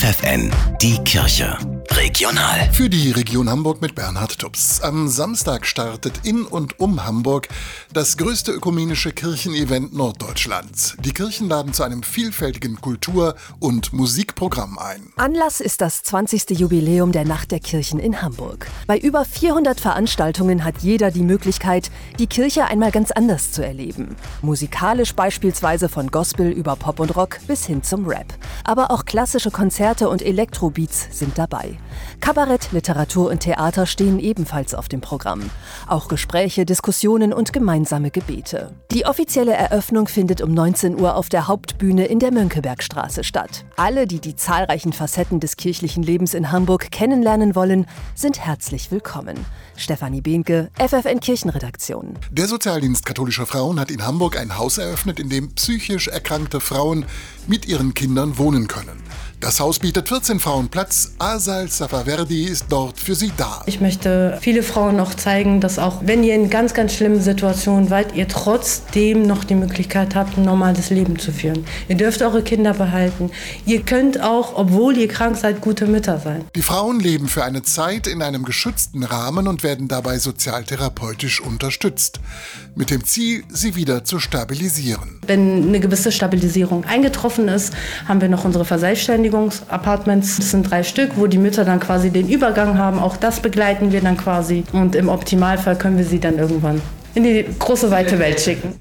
FFN, die Kirche. Regional. Für die Region Hamburg mit Bernhard Tubbs. Am Samstag startet in und um Hamburg das größte ökumenische Kirchenevent Norddeutschlands. Die Kirchen laden zu einem vielfältigen Kultur- und Musikprogramm ein. Anlass ist das 20. Jubiläum der Nacht der Kirchen in Hamburg. Bei über 400 Veranstaltungen hat jeder die Möglichkeit, die Kirche einmal ganz anders zu erleben. Musikalisch beispielsweise von Gospel über Pop und Rock bis hin zum Rap. Aber auch klassische Konzerte und Elektrobeats sind dabei. Kabarett, Literatur und Theater stehen ebenfalls auf dem Programm. Auch Gespräche, Diskussionen und gemeinsame Gebete. Die offizielle Eröffnung findet um 19 Uhr auf der Hauptbühne in der Mönckebergstraße statt. Alle, die die zahlreichen Facetten des kirchlichen Lebens in Hamburg kennenlernen wollen, sind herzlich willkommen. Stefanie Behnke, FFN Kirchenredaktion. Der Sozialdienst katholischer Frauen hat in Hamburg ein Haus eröffnet, in dem psychisch erkrankte Frauen mit ihren Kindern wohnen können. Das Haus bietet 14 Frauen Platz. Asal Safaverdi ist dort für sie da. Ich möchte viele Frauen noch zeigen, dass auch wenn ihr in ganz, ganz schlimmen Situationen seid, ihr trotzdem noch die Möglichkeit habt, ein normales Leben zu führen. Ihr dürft eure Kinder behalten. Ihr könnt auch, obwohl ihr krank seid, gute Mütter sein. Die Frauen leben für eine Zeit in einem geschützten Rahmen und werden dabei sozialtherapeutisch unterstützt. Mit dem Ziel, sie wieder zu stabilisieren. Wenn eine gewisse Stabilisierung eingetroffen ist, haben wir noch unsere Verselbstständigung Verteidigungsapartments. Das sind drei Stück, wo die Mütter dann quasi den Übergang haben. Auch das begleiten wir dann quasi. Und im Optimalfall können wir sie dann irgendwann in die große weite Welt schicken.